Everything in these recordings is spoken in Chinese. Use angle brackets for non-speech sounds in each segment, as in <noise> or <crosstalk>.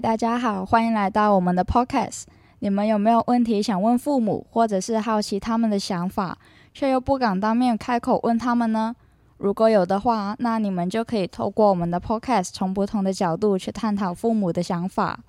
大家好，欢迎来到我们的 Podcast。你们有没有问题想问父母，或者是好奇他们的想法，却又不敢当面开口问他们呢？如果有的话，那你们就可以透过我们的 Podcast，从不同的角度去探讨父母的想法。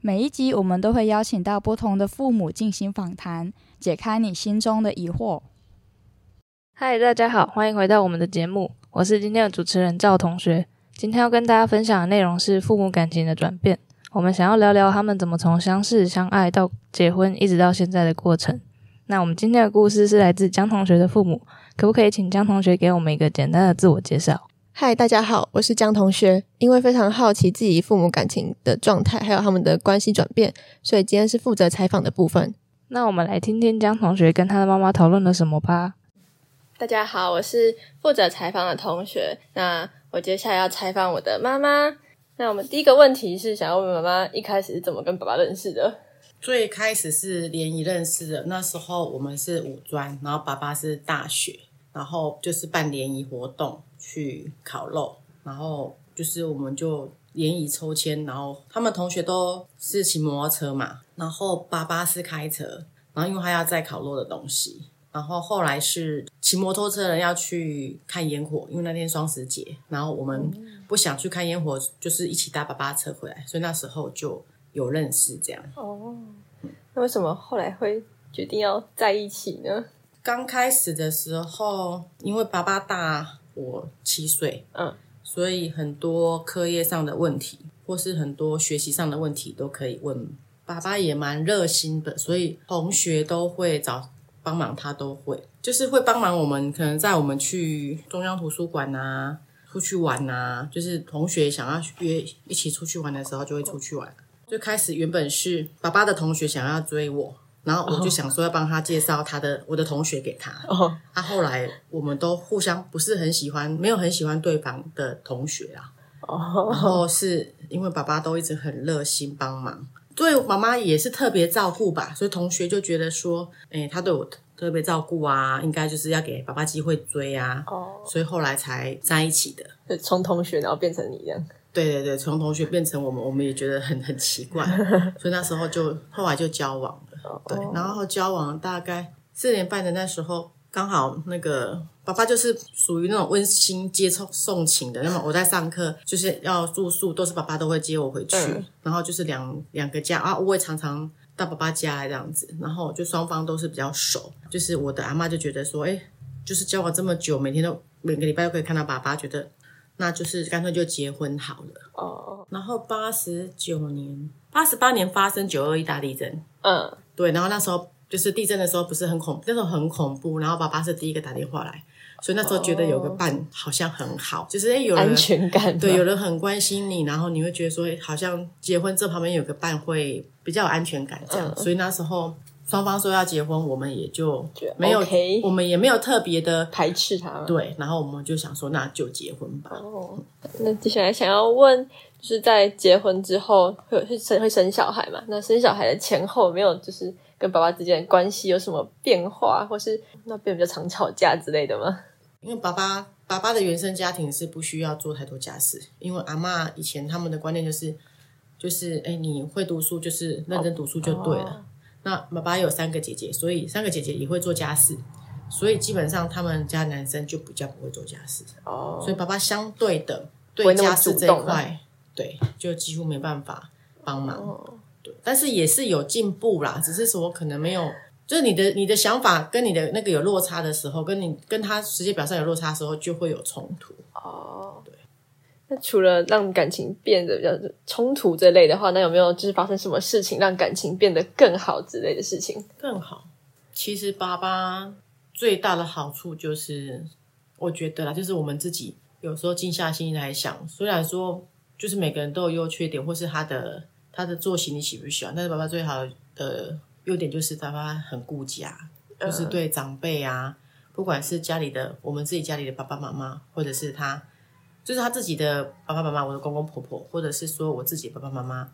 每一集我们都会邀请到不同的父母进行访谈，解开你心中的疑惑。嗨，大家好，欢迎回到我们的节目，我是今天的主持人赵同学。今天要跟大家分享的内容是父母感情的转变。我们想要聊聊他们怎么从相识、相爱到结婚，一直到现在的过程。那我们今天的故事是来自江同学的父母，可不可以请江同学给我们一个简单的自我介绍？嗨，大家好，我是江同学。因为非常好奇自己父母感情的状态，还有他们的关系转变，所以今天是负责采访的部分。那我们来听听江同学跟他的妈妈讨论了什么吧。大家好，我是负责采访的同学。那我接下来要采访我的妈妈。那我们第一个问题是想要问妈妈一开始是怎么跟爸爸认识的？最开始是联谊认识的，那时候我们是五专，然后爸爸是大学，然后就是办联谊活动去烤肉，然后就是我们就联谊抽签，然后他们同学都是骑摩托车嘛，然后爸爸是开车，然后因为他要载烤肉的东西。然后后来是骑摩托车的人要去看烟火，因为那天双十节，然后我们不想去看烟火，就是一起搭爸爸车回来，所以那时候就有认识这样。哦，那为什么后来会决定要在一起呢？刚开始的时候，因为爸爸大我七岁，嗯，所以很多课业上的问题，或是很多学习上的问题都可以问爸爸，也蛮热心的，所以同学都会找。帮忙他都会，就是会帮忙我们。可能在我们去中央图书馆啊，出去玩啊，就是同学想要约一起出去玩的时候，就会出去玩。最开始原本是爸爸的同学想要追我，然后我就想说要帮他介绍他的我的同学给他。他后来我们都互相不是很喜欢，没有很喜欢对方的同学啦。然后是因为爸爸都一直很热心帮忙。对妈妈也是特别照顾吧，所以同学就觉得说，哎，他对我特别照顾啊，应该就是要给爸爸机会追啊，哦，所以后来才在一起的。从同学然后变成你这样？对对对，从同学变成我们，我们也觉得很很奇怪，<laughs> 所以那时候就后来就交往了。对，然后交往大概四年半的那时候。刚好那个爸爸就是属于那种温馨接送送情的，那么我在上课就是要住宿，都是爸爸都会接我回去，然后就是两两个家啊，我也常常到爸爸家这样子，然后就双方都是比较熟，就是我的阿妈就觉得说，哎，就是交往这么久，每天都每个礼拜都可以看到爸爸，觉得那就是干脆就结婚好了。哦，然后八十九年、八十八年发生九二一大地震，嗯，对，然后那时候。就是地震的时候不是很恐，那时候很恐怖。然后爸爸是第一个打电话来，所以那时候觉得有个伴好像很好，就是哎有安全感，对，有人很关心你，然后你会觉得说，好像结婚这旁边有个伴会比较有安全感这样。所以那时候双方说要结婚，我们也就没有，我们也没有特别的排斥他。对，然后我们就想说那就结婚吧。哦，那接下来想要问，就是在结婚之后会会生会生小孩嘛？那生小孩的前后没有就是。跟爸爸之间的关系有什么变化，或是那边比较常吵架之类的吗？因为爸爸爸爸的原生家庭是不需要做太多家事，因为阿妈以前他们的观念就是，就是哎，你会读书就是认真读书就对了。那爸爸有三个姐姐，所以三个姐姐也会做家事，所以基本上他们家男生就比较不会做家事。哦，所以爸爸相对的对家事这一块，对，就几乎没办法帮忙。但是也是有进步啦，只是说可能没有，就是你的你的想法跟你的那个有落差的时候，跟你跟他实际表上有落差的时候，就会有冲突。哦，对。那除了让感情变得比较冲突这类的话，那有没有就是发生什么事情让感情变得更好之类的事情？更好。其实爸爸最大的好处就是，我觉得啦，就是我们自己有时候静下心来想，虽然说就是每个人都有优缺点，或是他的。他的作息你喜不喜欢？但是爸爸最好的优点就是爸爸很顾家，就是对长辈啊，不管是家里的我们自己家里的爸爸妈妈，或者是他，就是他自己的爸爸妈妈，我的公公婆婆，或者是说我自己爸爸妈妈，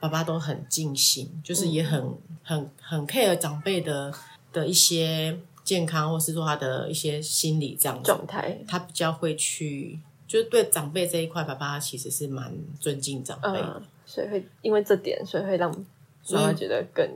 爸爸都很尽心，就是也很很很 care 长辈的的一些健康，或是说他的一些心理这样状态，他比较会去，就是对长辈这一块，爸爸其实是蛮尊敬长辈的。所以会因为这点，所以会让妈妈觉得更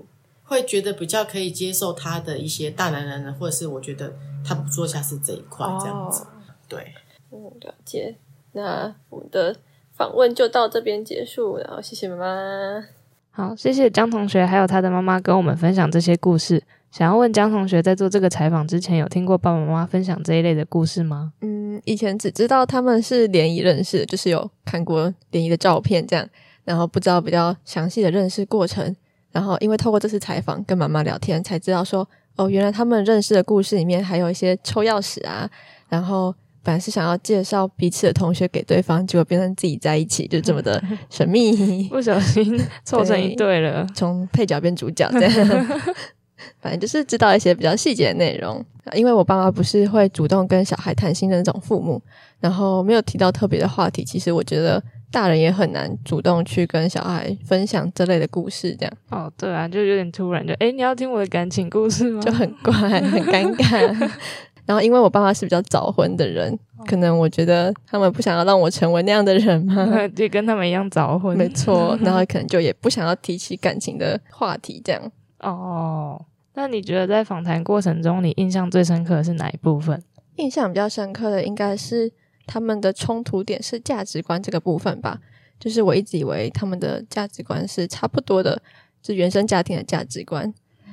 会觉得比较可以接受他的一些大男人，或者是我觉得他不做下是这一块这样子。对，嗯，了解。那我们的访问就到这边结束，然后谢谢妈妈。好，谢谢江同学还有他的妈妈跟我们分享这些故事。想要问江同学，在做这个采访之前，有听过爸爸妈妈分享这一类的故事吗？嗯，以前只知道他们是联谊认识，就是有看过联谊的照片这样，然后不知道比较详细的认识过程。然后因为透过这次采访跟妈妈聊天，才知道说，哦，原来他们认识的故事里面还有一些抽钥匙啊，然后。本来是想要介绍彼此的同学给对方，结果变成自己在一起，就这么的 <laughs> 神秘，不小心凑成一对了，从配角变主角这样。<laughs> 反正就是知道一些比较细节的内容。因为我爸妈不是会主动跟小孩谈心的那种父母，然后没有提到特别的话题。其实我觉得大人也很难主动去跟小孩分享这类的故事，这样。哦，对啊，就有点突然，就哎，你要听我的感情故事吗？就很怪，很尴尬。<laughs> 然后，因为我爸妈是比较早婚的人，可能我觉得他们不想要让我成为那样的人嘛，<laughs> 就跟他们一样早婚，没错。<laughs> 然后可能就也不想要提起感情的话题，这样。哦，那你觉得在访谈过程中，你印象最深刻的是哪一部分？印象比较深刻的应该是他们的冲突点是价值观这个部分吧。就是我一直以为他们的价值观是差不多的，就原生家庭的价值观，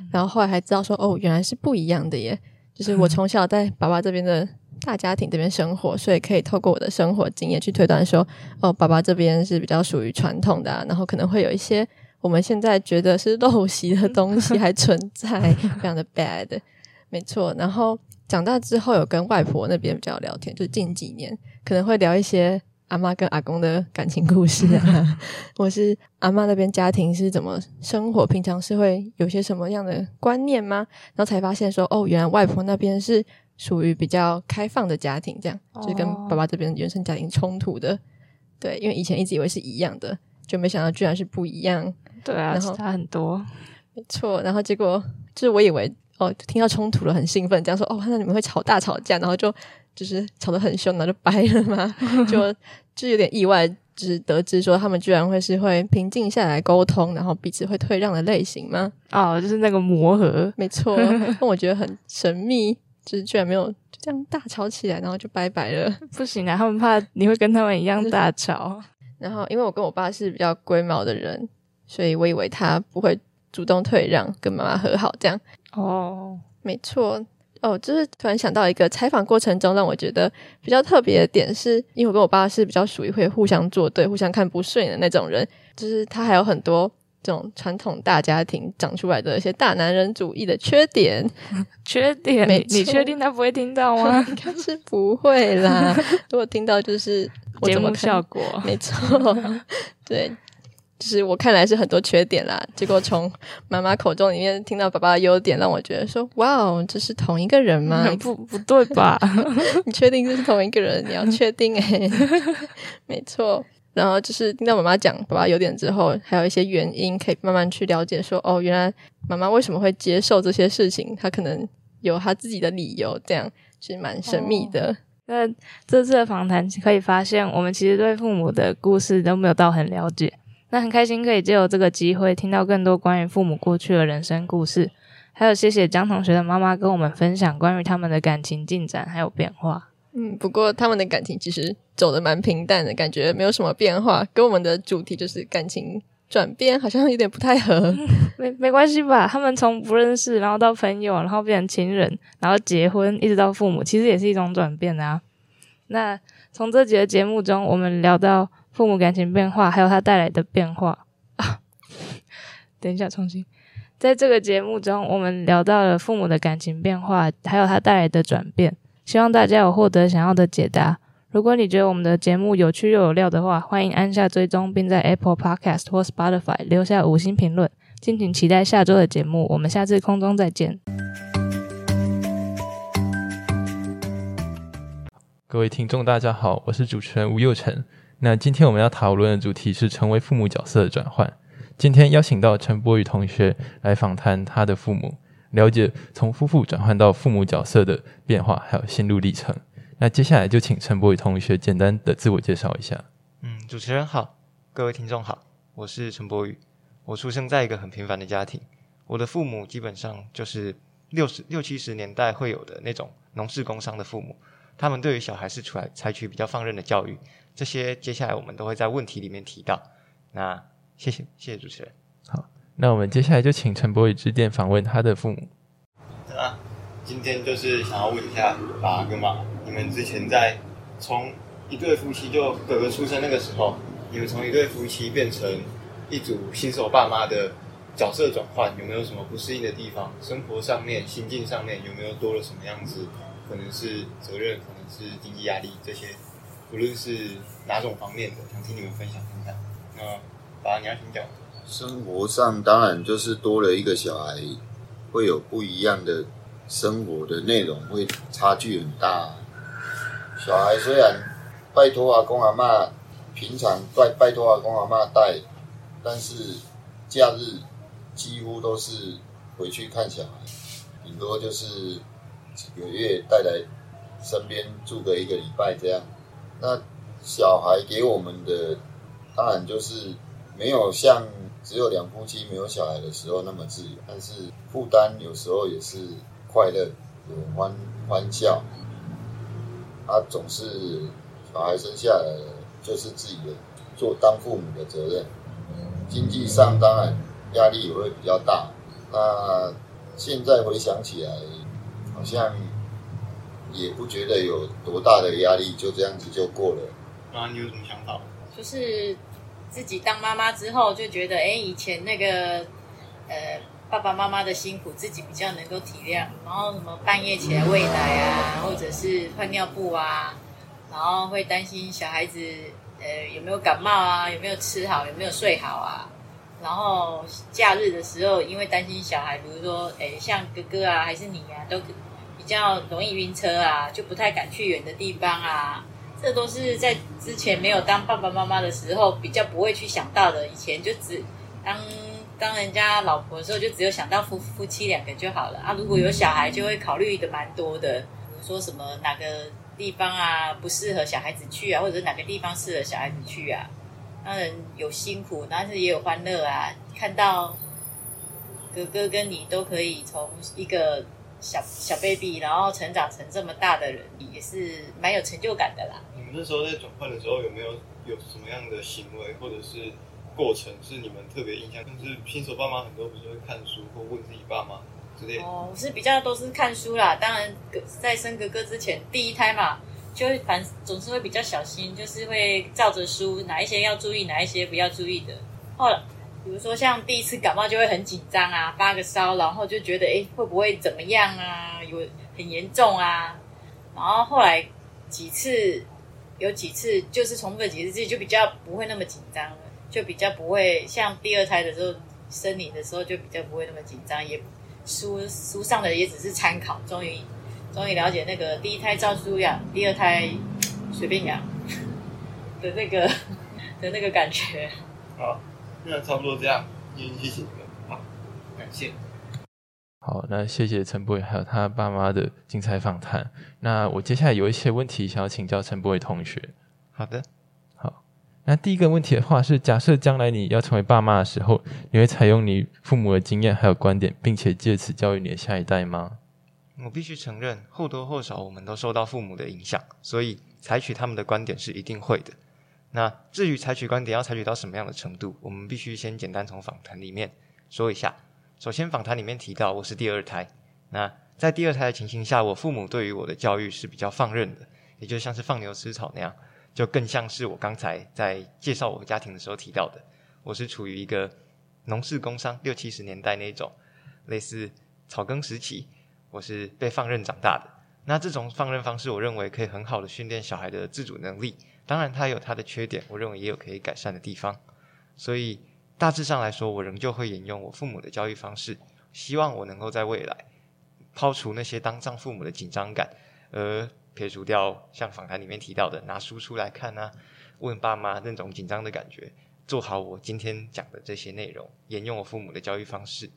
然后后来还知道说，哦，原来是不一样的耶。就是 <laughs> 我从小在爸爸这边的大家庭这边生活，所以可以透过我的生活经验去推断说，哦，爸爸这边是比较属于传统的，然后可能会有一些我们现在觉得是陋习的东西还存在，<laughs> 非常的 bad，没错。然后长大之后有跟外婆那边比较聊天，就近几年可能会聊一些。阿妈跟阿公的感情故事啊，<laughs> 或是阿妈那边家庭是怎么生活，平常是会有些什么样的观念吗？然后才发现说，哦，原来外婆那边是属于比较开放的家庭，这样就跟爸爸这边原生家庭冲突的。对，因为以前一直以为是一样的，就没想到居然是不一样。对啊，差很多。没错，然后结果就是我以为哦，听到冲突了很兴奋，这样说哦，那你们会吵大吵架，然后就就是吵得很凶，然后就掰了吗？<laughs> 就。就有点意外，就是得知说他们居然会是会平静下来沟通，然后彼此会退让的类型吗？哦，就是那个磨合，没错。<laughs> 但我觉得很神秘，就是居然没有就这样大吵起来，然后就拜拜了。不行啊，他们怕你会跟他们一样大吵。<laughs> 然后，因为我跟我爸是比较龟毛的人，所以我以为他不会主动退让，跟妈妈和好这样。哦，没错。哦，就是突然想到一个采访过程中让我觉得比较特别的点，是因为我跟我爸是比较属于会互相作对、互相看不顺眼的那种人。就是他还有很多这种传统大家庭长出来的一些大男人主义的缺点。<laughs> 缺点？你你确定他不会听到 <laughs> 吗？应该是不会啦。如果听到，就是节目效果。没错，<laughs> 对。就是我看来是很多缺点啦，结果从妈妈口中里面听到爸爸的优点，让我觉得说，哇哦，这是同一个人吗？<laughs> 不，不对吧？<laughs> 你确定这是同一个人？你要确定诶。<laughs> 没错。然后就是听到妈妈讲爸爸优点之后，还有一些原因可以慢慢去了解，说哦，原来妈妈为什么会接受这些事情，她可能有她自己的理由，这样是蛮神秘的。那这次的访谈可以发现，我们其实对父母的故事都没有到很了解。那很开心可以借由这个机会听到更多关于父母过去的人生故事，还有谢谢江同学的妈妈跟我们分享关于他们的感情进展还有变化。嗯，不过他们的感情其实走的蛮平淡的，感觉没有什么变化，跟我们的主题就是感情转变好像有点不太合。<laughs> 没没关系吧？他们从不认识，然后到朋友，然后变成情人，然后结婚，一直到父母，其实也是一种转变啊。那从这几个节目中，我们聊到。父母感情变化，还有它带来的变化啊！<laughs> 等一下，重新，在这个节目中，我们聊到了父母的感情变化，还有它带来的转变。希望大家有获得想要的解答。如果你觉得我们的节目有趣又有料的话，欢迎按下追踪，并在 Apple Podcast 或 Spotify 留下五星评论。敬请期待下周的节目，我们下次空中再见。各位听众，大家好，我是主持人吴佑成。那今天我们要讨论的主题是成为父母角色的转换。今天邀请到陈柏宇同学来访谈他的父母，了解从夫妇转换到父母角色的变化，还有心路历程。那接下来就请陈柏宇同学简单的自我介绍一下。嗯，主持人好，各位听众好，我是陈博宇。我出生在一个很平凡的家庭，我的父母基本上就是六十六七十年代会有的那种农事工商的父母，他们对于小孩是出来采取比较放任的教育。这些接下来我们都会在问题里面提到。那谢谢谢谢主持人。好，那我们接下来就请陈博宇致电访问他的父母。啊，今天就是想要问一下爸跟妈，你们之前在从一对夫妻就哥哥出生那个时候，你们从一对夫妻变成。一组新手爸妈的角色转换有没有什么不适应的地方？生活上面、心境上面有没有多了什么样子？可能是责任，可能是经济压力，这些无论是哪种方面的，想听你们分享分享。那爸，你要请讲。生活上当然就是多了一个小孩，会有不一样的生活的内容，会差距很大。小孩虽然拜托阿公阿妈，平常拜拜托阿公阿妈带。但是假日几乎都是回去看小孩，顶多就是几个月带来身边住个一个礼拜这样。那小孩给我们的当然就是没有像只有两夫妻没有小孩的时候那么自由，但是负担有时候也是快乐，有欢欢笑。他总是小孩生下来就是自己的做当父母的责任。经济上当然压力也会比较大。那现在回想起来，好像也不觉得有多大的压力，就这样子就过了。那你有什么想法？就是自己当妈妈之后，就觉得哎，以前那个呃爸爸妈妈的辛苦，自己比较能够体谅。然后什么半夜起来喂奶啊，或者是换尿布啊，然后会担心小孩子。呃，有没有感冒啊？有没有吃好？有没有睡好啊？然后假日的时候，因为担心小孩，比如说，哎，像哥哥啊，还是你啊，都比较容易晕车啊，就不太敢去远的地方啊。这都是在之前没有当爸爸妈妈的时候，比较不会去想到的。以前就只当当人家老婆的时候，就只有想到夫夫妻两个就好了啊。如果有小孩，就会考虑的蛮多的，比如说什么哪个。地方啊，不适合小孩子去啊，或者是哪个地方适合小孩子去啊？当然有辛苦，但是也有欢乐啊。看到哥哥跟你都可以从一个小小 baby，然后成长成这么大的人，也是蛮有成就感的啦。你们那时候在转换的时候，有没有有什么样的行为或者是过程是你们特别印象？就是新手爸妈很多不是会看书或问自己爸妈之类？哦，我是比较都是看书啦。当然，在生哥哥之前，第一胎嘛，就会反总是会比较小心，就是会照着书，哪一些要注意，哪一些不要注意的。后来，比如说像第一次感冒就会很紧张啊，发个烧，然后就觉得哎会不会怎么样啊？有很严重啊。然后后来几次有几次就是重复的几次，自己就比较不会那么紧张了，就比较不会像第二胎的时候生你的时候就比较不会那么紧张，也。书书上的也只是参考，终于终于了解那个第一胎照书养，第二胎随便养的那个的那个感觉。好，那差不多这样，谢谢你们，好，感谢。好，那谢谢陈博伟还有他爸妈的精彩访谈。那我接下来有一些问题想要请教陈博伟同学。好的。好那第一个问题的话是，假设将来你要成为爸妈的时候，你会采用你父母的经验还有观点，并且借此教育你的下一代吗？我必须承认，或多或少我们都受到父母的影响，所以采取他们的观点是一定会的。那至于采取观点要采取到什么样的程度，我们必须先简单从访谈里面说一下。首先，访谈里面提到我是第二胎，那在第二胎的情形下，我父母对于我的教育是比较放任的，也就像是放牛吃草那样。就更像是我刚才在介绍我家庭的时候提到的，我是处于一个农事工商六七十年代那种类似草根时期，我是被放任长大的。那这种放任方式，我认为可以很好的训练小孩的自主能力。当然，它有它的缺点，我认为也有可以改善的地方。所以大致上来说，我仍旧会沿用我父母的教育方式，希望我能够在未来抛除那些当丈父母的紧张感，而。撇除掉像访谈里面提到的拿书出来看啊，问爸妈那种紧张的感觉，做好我今天讲的这些内容，沿用我父母的教育方式，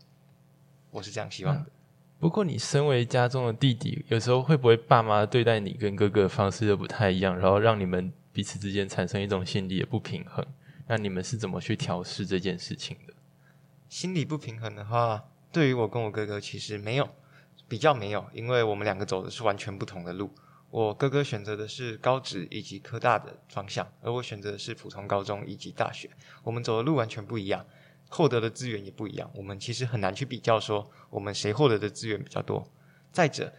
我是这样希望的。不过，你身为家中的弟弟，有时候会不会爸妈对待你跟哥哥的方式又不太一样，然后让你们彼此之间产生一种心理的不平衡？那你们是怎么去调试这件事情的？心理不平衡的话，对于我跟我哥哥其实没有比较没有，因为我们两个走的是完全不同的路。我哥哥选择的是高职以及科大的方向，而我选择的是普通高中以及大学。我们走的路完全不一样，获得的资源也不一样。我们其实很难去比较说我们谁获得的资源比较多。再者，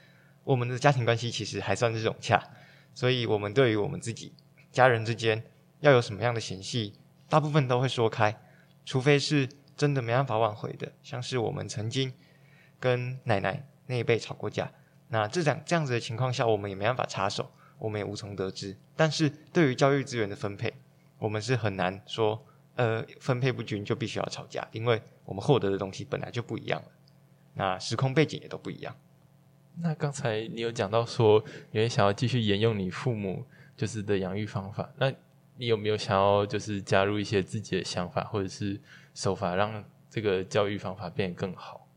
我们的家庭关系其实还算是融洽，所以我们对于我们自己家人之间要有什么样的嫌隙，大部分都会说开，除非是真的没办法挽回的，像是我们曾经跟奶奶那一辈吵过架。那这样这样子的情况下，我们也没办法插手，我们也无从得知。但是对于教育资源的分配，我们是很难说，呃，分配不均就必须要吵架，因为我们获得的东西本来就不一样了，那时空背景也都不一样。那刚才你有讲到说，你会想要继续沿用你父母就是的养育方法，那你有没有想要就是加入一些自己的想法或者是手法，让这个教育方法变得更好？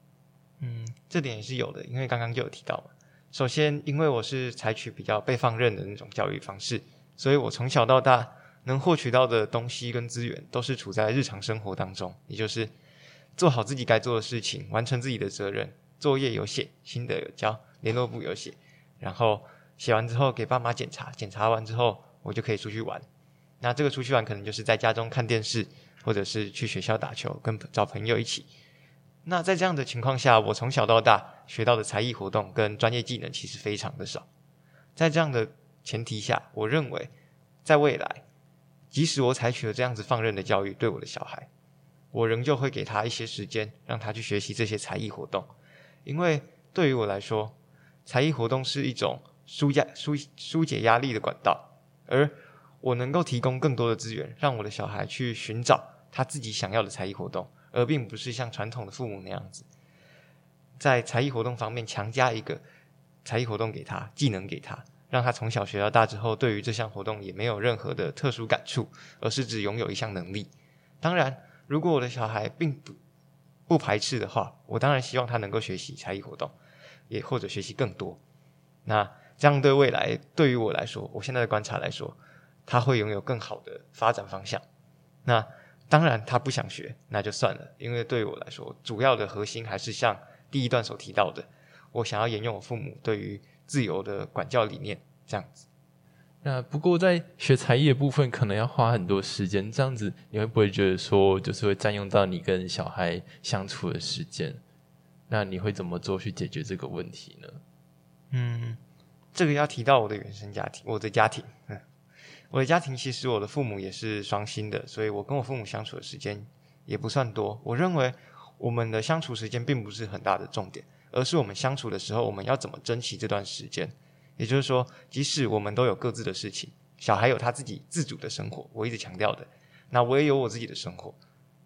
嗯，这点也是有的，因为刚刚就有提到嘛。首先，因为我是采取比较被放任的那种教育方式，所以我从小到大能获取到的东西跟资源，都是处在日常生活当中，也就是做好自己该做的事情，完成自己的责任，作业有写，心得有交，联络簿有写，然后写完之后给爸妈检查，检查完之后我就可以出去玩。那这个出去玩可能就是在家中看电视，或者是去学校打球，跟找朋友一起。那在这样的情况下，我从小到大学到的才艺活动跟专业技能其实非常的少。在这样的前提下，我认为在未来，即使我采取了这样子放任的教育对我的小孩，我仍旧会给他一些时间，让他去学习这些才艺活动。因为对于我来说，才艺活动是一种舒压、舒疏解压力的管道，而我能够提供更多的资源，让我的小孩去寻找他自己想要的才艺活动。而并不是像传统的父母那样子，在才艺活动方面强加一个才艺活动给他，技能给他，让他从小学到大之后，对于这项活动也没有任何的特殊感触，而是只拥有一项能力。当然，如果我的小孩并不不排斥的话，我当然希望他能够学习才艺活动，也或者学习更多。那这样对未来，对于我来说，我现在的观察来说，他会拥有更好的发展方向。那。当然，他不想学，那就算了。因为对于我来说，主要的核心还是像第一段所提到的，我想要沿用我父母对于自由的管教理念这样子。那不过在学才艺的部分，可能要花很多时间。这样子，你会不会觉得说，就是会占用到你跟小孩相处的时间？那你会怎么做去解决这个问题呢？嗯，这个要提到我的原生家庭，我的家庭。我的家庭其实我的父母也是双薪的，所以我跟我父母相处的时间也不算多。我认为我们的相处时间并不是很大的重点，而是我们相处的时候，我们要怎么珍惜这段时间。也就是说，即使我们都有各自的事情，小孩有他自己自主的生活，我一直强调的，那我也有我自己的生活，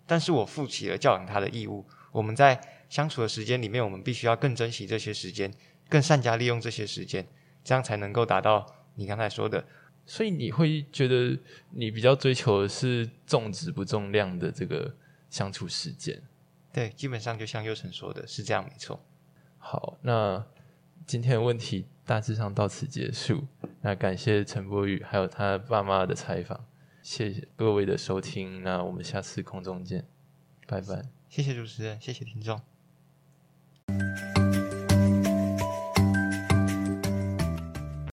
但是我负起了教养他的义务。我们在相处的时间里面，我们必须要更珍惜这些时间，更善加利用这些时间，这样才能够达到你刚才说的。所以你会觉得你比较追求的是重质不重量的这个相处时间，对，基本上就像佑成说的是这样，没错。好，那今天的问题大致上到此结束。那感谢陈柏宇还有他爸妈的采访，谢谢各位的收听。那我们下次空中见，拜拜。谢谢主持人，谢谢听众。